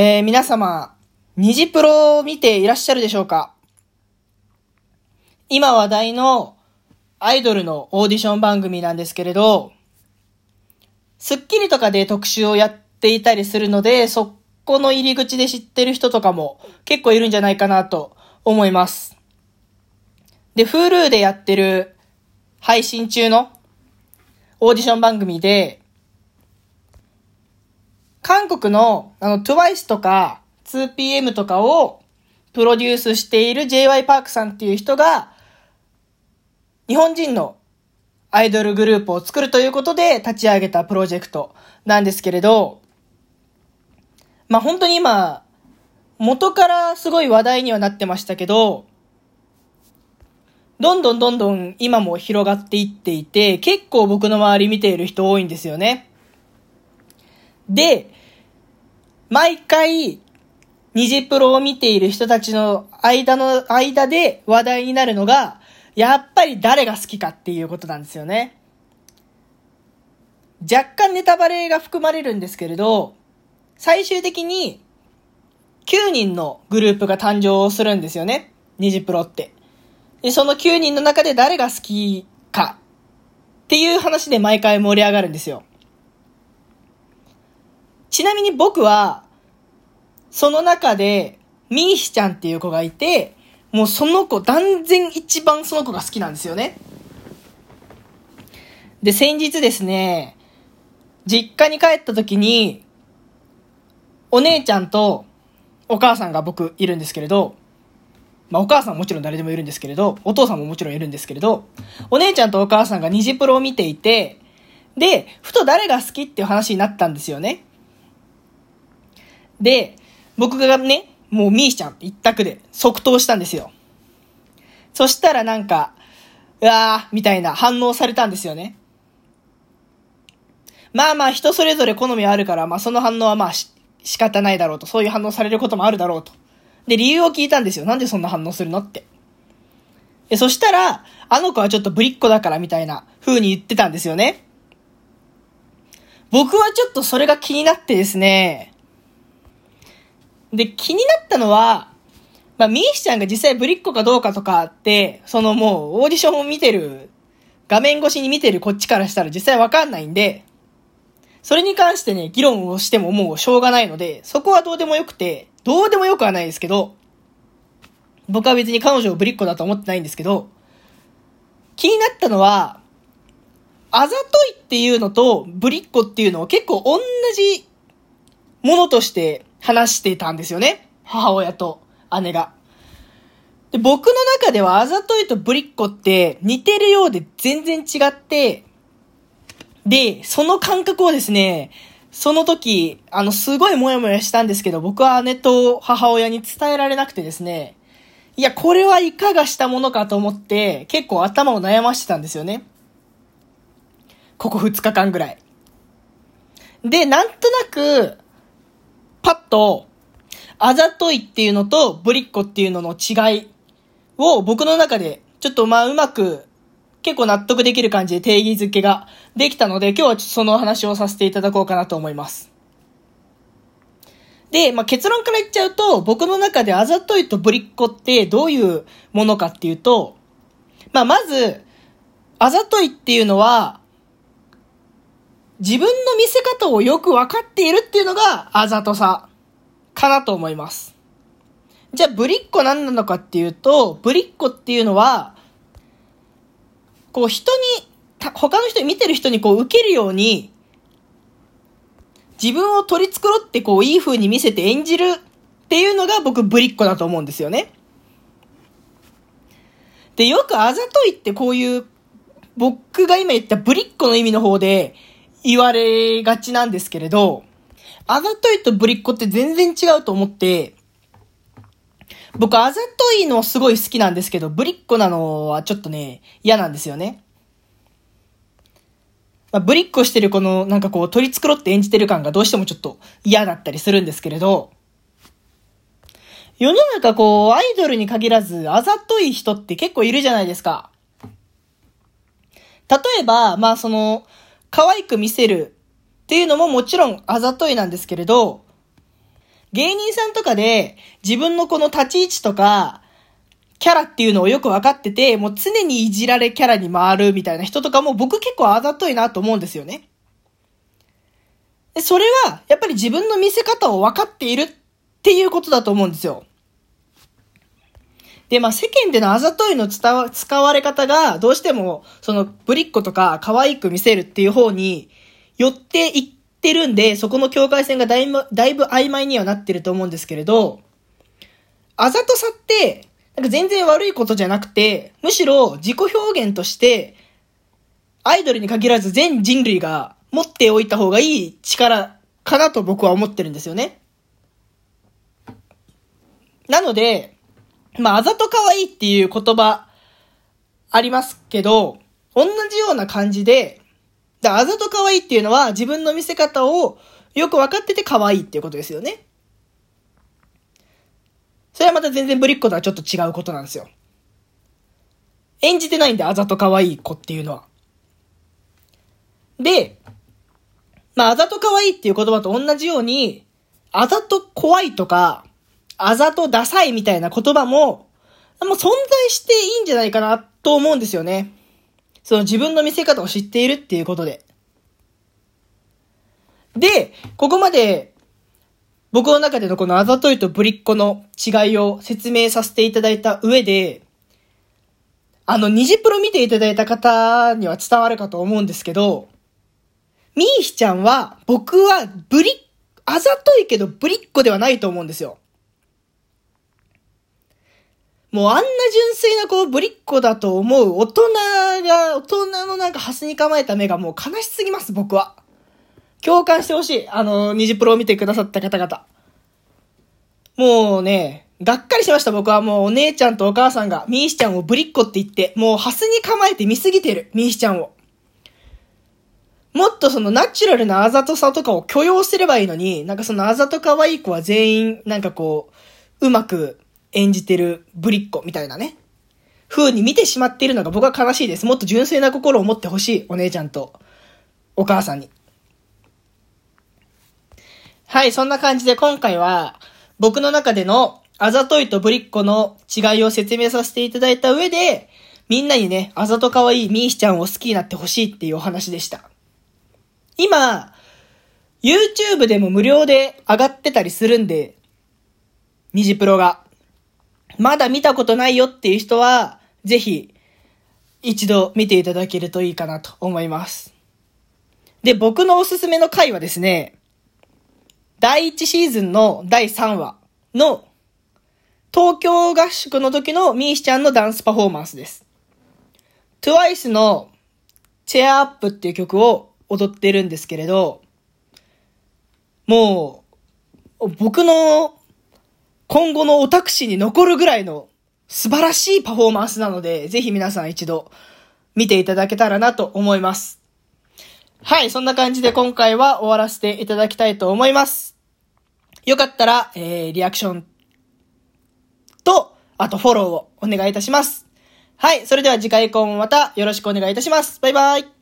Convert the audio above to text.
えー、皆様、虹プロを見ていらっしゃるでしょうか？今話題のアイドルのオーディション番組なんですけれど、スッキリとかで特集をやっていたりするので、そこの入り口で知ってる人とかも結構いるんじゃないかなと思います。で、Hulu でやってる配信中のオーディション番組で、韓国のあの TWICE とか 2PM とかをプロデュースしている JY パークさんっていう人が、日本人のアイドルグループを作るということで立ち上げたプロジェクトなんですけれど、まあ本当に今、元からすごい話題にはなってましたけど、どんどんどんどん今も広がっていっていて、結構僕の周り見ている人多いんですよね。で、毎回、虹プロを見ている人たちの間の、間で話題になるのが、やっぱり誰が好きかっていうことなんですよね。若干ネタバレが含まれるんですけれど、最終的に9人のグループが誕生するんですよね。虹プロって。で、その9人の中で誰が好きかっていう話で毎回盛り上がるんですよ。ちなみに僕は、その中で、ミーヒちゃんっていう子がいて、もうその子、断然一番その子が好きなんですよね。で、先日ですね、実家に帰った時に、お姉ちゃんとお母さんが僕いるんですけれど、まあお母さんももちろん誰でもいるんですけれど、お父さんももちろんいるんですけれど、お姉ちゃんとお母さんが虹プロを見ていて、で、ふと誰が好きっていう話になったんですよね。で、僕がね、もうミーちゃん一択で即答したんですよ。そしたらなんか、うわー、みたいな反応されたんですよね。まあまあ人それぞれ好みはあるから、まあその反応はまあ仕方ないだろうと、そういう反応されることもあるだろうと。で、理由を聞いたんですよ。なんでそんな反応するのって。で、そしたら、あの子はちょっとぶりっ子だからみたいな風に言ってたんですよね。僕はちょっとそれが気になってですね、で、気になったのは、まあ、ミーシちゃんが実際ブリッコかどうかとかって、そのもうオーディションを見てる、画面越しに見てるこっちからしたら実際わかんないんで、それに関してね、議論をしてももうしょうがないので、そこはどうでもよくて、どうでもよくはないですけど、僕は別に彼女をブリッコだと思ってないんですけど、気になったのは、あざといっていうのとブリッコっていうのを結構同じものとして話してたんですよね。母親と姉が。で僕の中ではあざといとぶりっ子って似てるようで全然違って、で、その感覚をですね、その時、あの、すごいモヤモヤしたんですけど、僕は姉と母親に伝えられなくてですね、いや、これはいかがしたものかと思って、結構頭を悩ましてたんですよね。ここ2日間ぐらい。で、なんとなく、パッと、あざといっていうのとぶりっ子っていうのの違いを僕の中でちょっとまあうまく結構納得できる感じで定義づけができたので今日はその話をさせていただこうかなと思います。で、まあ、結論から言っちゃうと、僕の中であざといとぶりっ子ってどういうものかっていうと、まあ、まず、あざといっていうのは、自分の見せ方をよくわかっているっていうのがあざとさかなと思います。じゃあ、ぶりっ子何なのかっていうと、ぶりっ子っていうのは、こう人に、他の人見てる人にこう受けるように、自分を取り繕ってこういい風に見せて演じるっていうのが僕ぶりっ子だと思うんですよね。で、よくあざといってこういう、僕が今言ったぶりっ子の意味の方で、言われがちなんですけれど、あざといとぶりっ子って全然違うと思って、僕あざといのすごい好きなんですけど、ぶりっ子なのはちょっとね、嫌なんですよね。まあ、ぶりっ子してるこの、なんかこう、取り繕って演じてる感がどうしてもちょっと嫌だったりするんですけれど、世の中こう、アイドルに限らず、あざとい人って結構いるじゃないですか。例えば、まあその、可愛く見せるっていうのももちろんあざといなんですけれど、芸人さんとかで自分のこの立ち位置とか、キャラっていうのをよく分かってて、もう常にいじられキャラに回るみたいな人とかも僕結構あざといなと思うんですよね。それは、やっぱり自分の見せ方を分かっているっていうことだと思うんですよ。で、まあ世間でのあざといの伝わ、使われ方が、どうしても、その、ぶりっ子とか可愛く見せるっていう方に、寄っていってるんで、そこの境界線がだいぶ、だいぶ曖昧にはなってると思うんですけれど、あざとさって、なんか全然悪いことじゃなくて、むしろ自己表現として、アイドルに限らず全人類が持っておいた方がいい力かなと僕は思ってるんですよね。なので、まあ、あざと可愛いっていう言葉ありますけど、同じような感じで、だあざと可愛いっていうのは自分の見せ方をよく分かってて可愛いっていうことですよね。それはまた全然ぶりっ子とはちょっと違うことなんですよ。演じてないんで、あざと可愛い子っていうのは。で、まあ、あざと可愛いっていう言葉と同じように、あざと怖いとか、あざとダサいみたいな言葉も、もう存在していいんじゃないかなと思うんですよね。その自分の見せ方を知っているっていうことで。で、ここまで僕の中でのこのあざといとぶりっ子の違いを説明させていただいた上で、あの、ニジプロ見ていただいた方には伝わるかと思うんですけど、ミーヒちゃんは、僕はぶり、あざといけどぶりっ子ではないと思うんですよ。もうあんな純粋なこうぶりっ子だと思う大人が、大人のなんかハスに構えた目がもう悲しすぎます、僕は。共感してほしい。あの、ニジプロを見てくださった方々。もうね、がっかりしました、僕はもうお姉ちゃんとお母さんが、ミーシちゃんをぶりっ子って言って、もうハスに構えて見すぎてる、ミーシちゃんを。もっとそのナチュラルなあざとさとかを許容すればいいのに、なんかそのあざと可愛い子は全員、なんかこう、うまく演じてるぶりっ子みたいなね。風に見てしまっているのが僕は悲しいです。もっと純粋な心を持ってほしい。お姉ちゃんとお母さんに。はい、そんな感じで今回は僕の中でのあざといとぶりっ子の違いを説明させていただいた上で、みんなにね、あざと可愛いミーシちゃんを好きになってほしいっていうお話でした。今、YouTube でも無料で上がってたりするんで、ニジプロが。まだ見たことないよっていう人は、ぜひ、一度見ていただけるといいかなと思います。で、僕のおすすめの回はですね、第1シーズンの第3話の東京合宿の時のミーシちゃんのダンスパフォーマンスです。TWICE のチェアアップっていう曲を踊ってるんですけれど、もう、僕の今後のオタク史に残るぐらいの素晴らしいパフォーマンスなので、ぜひ皆さん一度見ていただけたらなと思います。はい、そんな感じで今回は終わらせていただきたいと思います。よかったら、えー、リアクションと、あとフォローをお願いいたします。はい、それでは次回以降もまたよろしくお願いいたします。バイバイ。